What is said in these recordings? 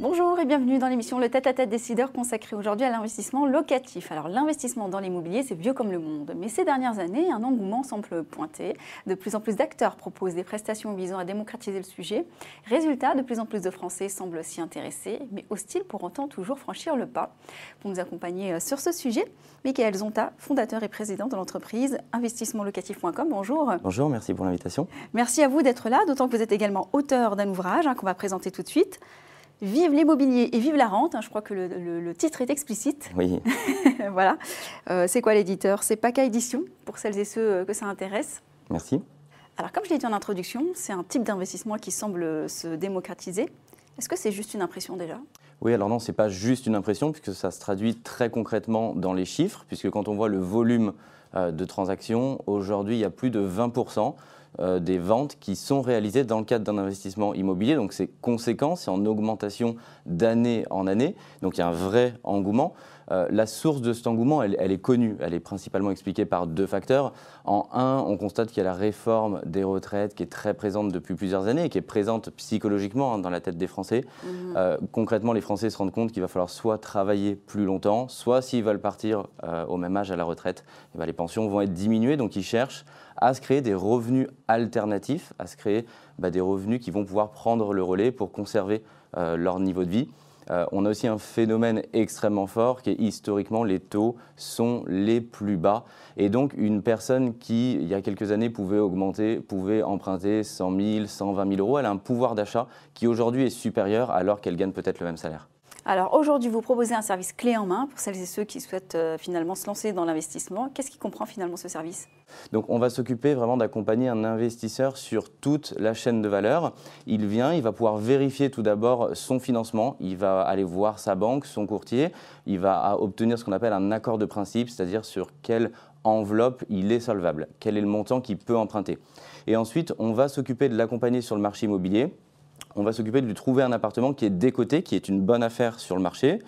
Bonjour et bienvenue dans l'émission Le tête-à-tête décideur consacrée aujourd'hui à l'investissement locatif. Alors l'investissement dans l'immobilier, c'est vieux comme le monde, mais ces dernières années, un engouement semble pointer. De plus en plus d'acteurs proposent des prestations visant à démocratiser le sujet. Résultat, de plus en plus de Français semblent s'y intéresser, mais hostile pour autant toujours franchir le pas. Pour nous accompagner euh, sur ce sujet, Michael Zonta, fondateur et président de l'entreprise investissementlocatif.com. Bonjour. Bonjour, merci pour l'invitation. Merci à vous d'être là, d'autant que vous êtes également auteur d'un ouvrage hein, qu'on va présenter tout de suite. Vive l'immobilier et vive la rente. Hein, je crois que le, titre est explicite. Oui. voilà. Euh, c'est quoi l'éditeur? C'est PACA Édition, pour celles et ceux euh, que ça intéresse. Merci. Alors, comme je l'ai dit en introduction, c'est un type d'investissement qui semble se démocratiser. Est-ce que c'est juste une impression déjà? Oui, alors non, ce n'est pas juste une impression, puisque ça se traduit très concrètement dans les chiffres, puisque quand on voit le volume euh, de transactions, aujourd'hui, il y a plus de 20% euh, des ventes qui sont réalisées dans le cadre d'un investissement immobilier. Donc c'est conséquent, c'est en augmentation d'année en année. Donc il y a un vrai engouement. Euh, la source de cet engouement, elle, est connue. Elle est principalement expliquée par deux facteurs. En un, on constate qu'il y a la réforme des retraites qui est très présente depuis plusieurs années et qui est présente psychologiquement hein, dans la tête des Français. Mmh. Euh, concrètement, les Français se rendent compte qu'il va falloir soit travailler plus longtemps, soit s'ils veulent partir au même âge à la retraite, eh ben, les pensions vont être diminuées. Donc ils cherchent à se créer des revenus alternatifs, à se créer bah, des revenus qui vont pouvoir prendre le relais pour conserver euh, leur niveau de vie. Euh, on a aussi un phénomène extrêmement fort qui est historiquement les taux sont les plus bas. Et donc une personne qui, il y a quelques années, pouvait augmenter, pouvait emprunter 100 000, 120 000 euros, elle a un pouvoir d'achat qui aujourd'hui est supérieur alors qu'elle gagne peut-être le même salaire. Alors aujourd'hui, vous proposez un service clé en main pour celles et ceux qui souhaitent euh, finalement se lancer dans l'investissement. Qu'est-ce qui comprend finalement ce service? Donc on va s'occuper vraiment d'accompagner un investisseur sur toute la chaîne de valeur. Il vient, il va pouvoir vérifier tout d'abord son financement, il va aller voir sa banque, son courtier, il va obtenir ce qu'on appelle un accord de principe, c'est-à-dire sur quelle enveloppe il est solvable, quel est le montant qu'il peut emprunter. Et ensuite, on va s'occuper de l'accompagner sur le marché immobilier on va s'occuper de lui trouver un appartement qui est décoté, qui est une bonne affaire sur le marché.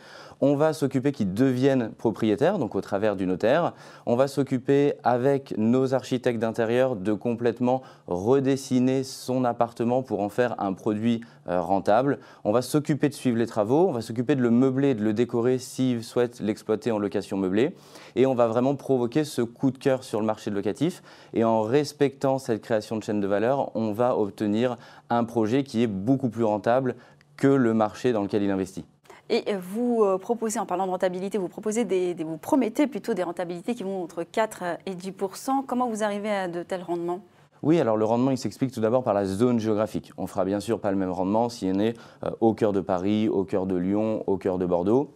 On va s'occuper qu'il devienne propriétaire, donc au travers du notaire. On va s'occuper avec nos architectes d'intérieur de complètement redessiner son appartement pour en faire un produit euh, rentable. On va s'occuper de suivre les travaux, on va s'occuper de le meubler, de le décorer s'il souhaite l'exploiter en location meublée. Et on va vraiment provoquer ce coup de cœur sur le marché locatif. Et en respectant cette création de chaîne de valeur, on va obtenir un projet qui est beaucoup plus rentable que le marché dans lequel il investit. Et vous euh, proposez, en parlant de rentabilité, vous, proposez des, vous promettez plutôt des rentabilités qui vont entre 4 et 10 Comment vous arrivez à de tels rendements? Oui, alors le rendement, il s'explique tout d'abord par la zone géographique. On fera bien sûr pas le même rendement si on est euh, au cœur de Paris, au cœur de Lyon, au cœur de Bordeaux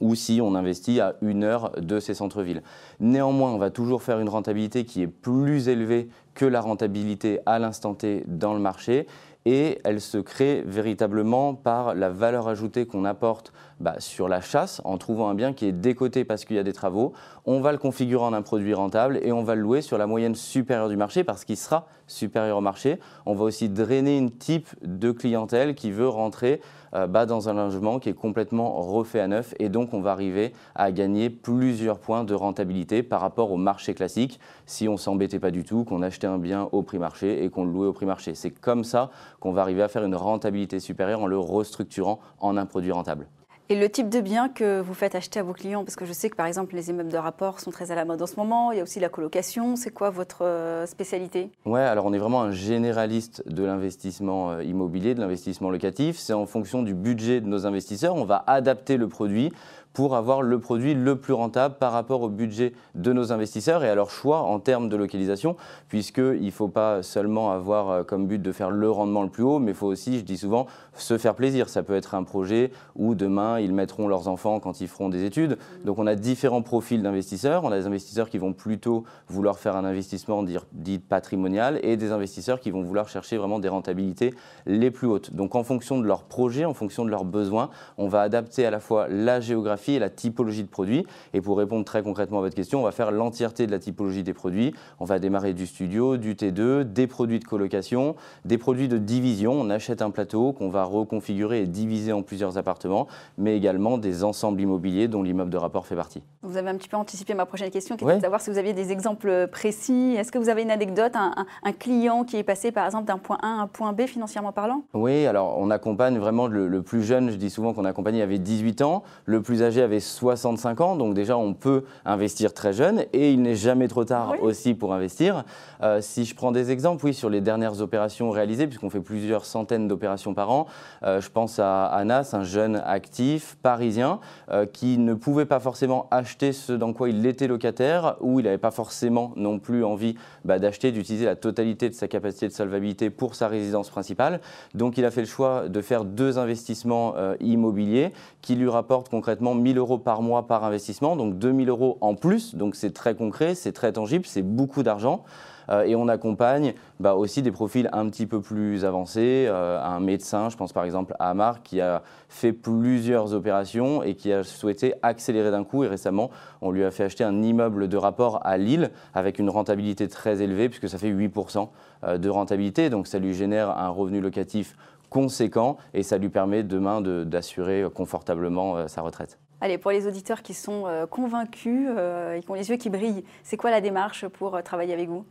ou si on investit à une heure de ces centres-villes. Néanmoins, on va toujours faire une rentabilité qui est plus élevée que la rentabilité à l'instant T dans le marché et elle se crée véritablement par la valeur ajoutée qu'on apporte bah, sur la chasse en trouvant un bien qui est décoté parce qu'il y a des travaux. On va le configurer en un produit rentable et on va le louer sur la moyenne supérieure du marché parce qu'il sera supérieur au marché. On va aussi drainer une type de clientèle qui veut rentrer euh, bah, dans un logement qui est complètement refait à neuf et donc on va arriver à gagner plusieurs points de rentabilité par rapport au marché classique si on s'embêtait pas du tout, qu'on achetait un bien au prix marché et qu'on le louait au prix marché. C'est comme ça qu'on va arriver à faire une rentabilité supérieure en le restructurant en un produit rentable. Et le type de bien que vous faites acheter à vos clients, parce que je sais que par exemple les immeubles de rapport sont très à la mode en ce moment, il y a aussi la colocation, c'est quoi votre euh, spécialité? Ouais, alors on est vraiment un généraliste de l'investissement euh, immobilier, de l'investissement locatif. C'est en fonction du budget de nos investisseurs, on va adapter le produit pour avoir le produit le plus rentable par rapport au budget de nos investisseurs et à leur choix en termes de localisation, puisqu'il ne faut pas seulement avoir euh, comme but de faire le rendement le plus haut, mais il faut aussi, je dis souvent, se faire plaisir. Ça peut être un projet où demain, ils mettront leurs enfants quand ils feront des études. Donc on a différents profils d'investisseurs. On a des investisseurs qui vont plutôt vouloir faire un investissement dit patrimonial et des investisseurs qui vont vouloir chercher vraiment des rentabilités les plus hautes. Donc en fonction de leur projet, en fonction de leurs besoins, on va adapter à la fois la géographie géographie et la typologie de produits. Et pour répondre très concrètement à votre question, on va faire l'entièreté de la typologie des produits. On va démarrer du studio, du T2, des produits de colocation, des produits de division. On achète un plateau qu'on va reconfigurer et diviser en plusieurs appartements, mais également des ensembles immobiliers dont l'immeuble de rapport fait partie. Vous avez un petit peu anticipé ma prochaine question, qui était de savoir si vous aviez des exemples précis. Est-ce que vous avez une anecdote, un, client qui est passé par exemple d'un point A à un point B financièrement parlant? Oui, alors on accompagne vraiment le, plus jeune, je dis souvent qu'on accompagne, il avait 18 ans, le plus âgé avait 65 ans, donc déjà on peut investir très jeune et il n'est jamais trop tard aussi pour investir. Euh, si je prends des exemples, oui, sur les dernières opérations réalisées, puisqu'on fait plusieurs centaines d'opérations par an, euh, je pense à Anas, un jeune actif parisien euh, qui ne pouvait pas forcément acheter ce dans quoi il était locataire, ou il n'avait pas forcément non plus envie bah, d'acheter, d'utiliser la totalité de sa capacité de solvabilité pour sa résidence principale. Donc il a fait le choix de faire deux investissements immobiliers qui lui rapportent concrètement 1000 euros par mois par investissement, donc 2000 euros en plus. Donc c'est très concret, c'est très tangible, c'est beaucoup d'argent. Euh, et on accompagne bah, aussi des profils un petit peu plus avancés. Euh, un médecin, je pense par exemple à Amar, qui a fait plusieurs opérations et qui a souhaité accélérer d'un coup. Et récemment, on lui a fait acheter un immeuble de rapport à Lille avec une rentabilité très élevée, puisque ça fait 8% euh, de rentabilité. Donc ça lui génère un revenu locatif conséquent et ça lui permet demain d'assurer confortablement sa retraite. Allez, pour les auditeurs qui sont convaincus et qui ont les yeux qui brillent, c'est quoi la démarche pour travailler avec vous?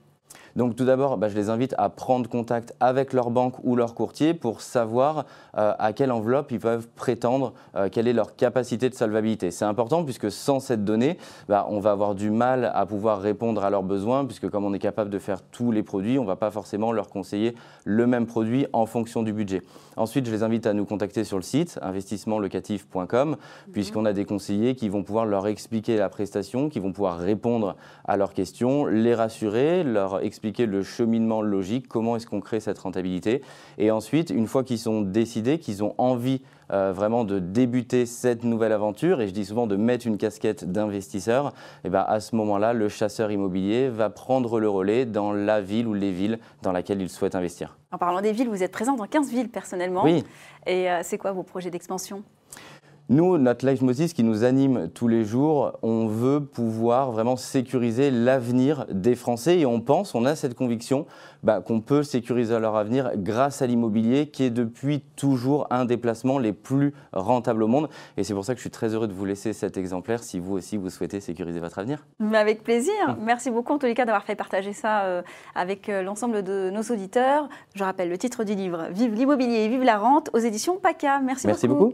Donc tout d'abord, bah, je les invite à prendre contact avec leur banque ou leur courtier pour savoir euh, à quelle enveloppe ils peuvent prétendre, euh, quelle est leur capacité de solvabilité. C'est important puisque sans cette donnée, bah, on va avoir du mal à pouvoir répondre à leurs besoins puisque comme on est capable de faire tous les produits, on ne va pas forcément leur conseiller le même produit en fonction du budget. Ensuite, je les invite à nous contacter sur le site investissementlocatif.com mhm. puisqu'on a des conseillers qui vont pouvoir leur expliquer la prestation, qui vont pouvoir répondre à leurs questions, les rassurer, leur expliquer le cheminement logique, comment est-ce qu'on crée cette rentabilité. Et ensuite, une fois qu'ils sont décidés, qu'ils ont envie euh, vraiment de débuter cette nouvelle aventure, et je dis souvent de mettre une casquette d'investisseur, et eh ben à ce moment-là, le chasseur immobilier va prendre le relais dans la ville ou les villes dans laquelle il souhaite investir. En parlant des villes, vous êtes présent dans 15 villes personnellement. Oui. Et euh, c'est quoi vos projets d'expansion? Nous, notre leitmotiv qui nous anime tous les jours, on veut pouvoir vraiment sécuriser l'avenir des Français et on pense, on a cette conviction bah, qu'on peut sécuriser leur avenir grâce à l'immobilier qui est depuis toujours un des placements les plus rentables au monde. Et c'est pour ça que je suis très heureux de vous laisser cet exemplaire si vous aussi vous souhaitez sécuriser votre avenir. Mais avec plaisir. Merci beaucoup en tous les cas d'avoir fait partager ça euh, avec euh, l'ensemble de nos auditeurs. Je rappelle le titre du livre Vive l'immobilier, vive la rente aux éditions PACA. Merci, Merci beaucoup.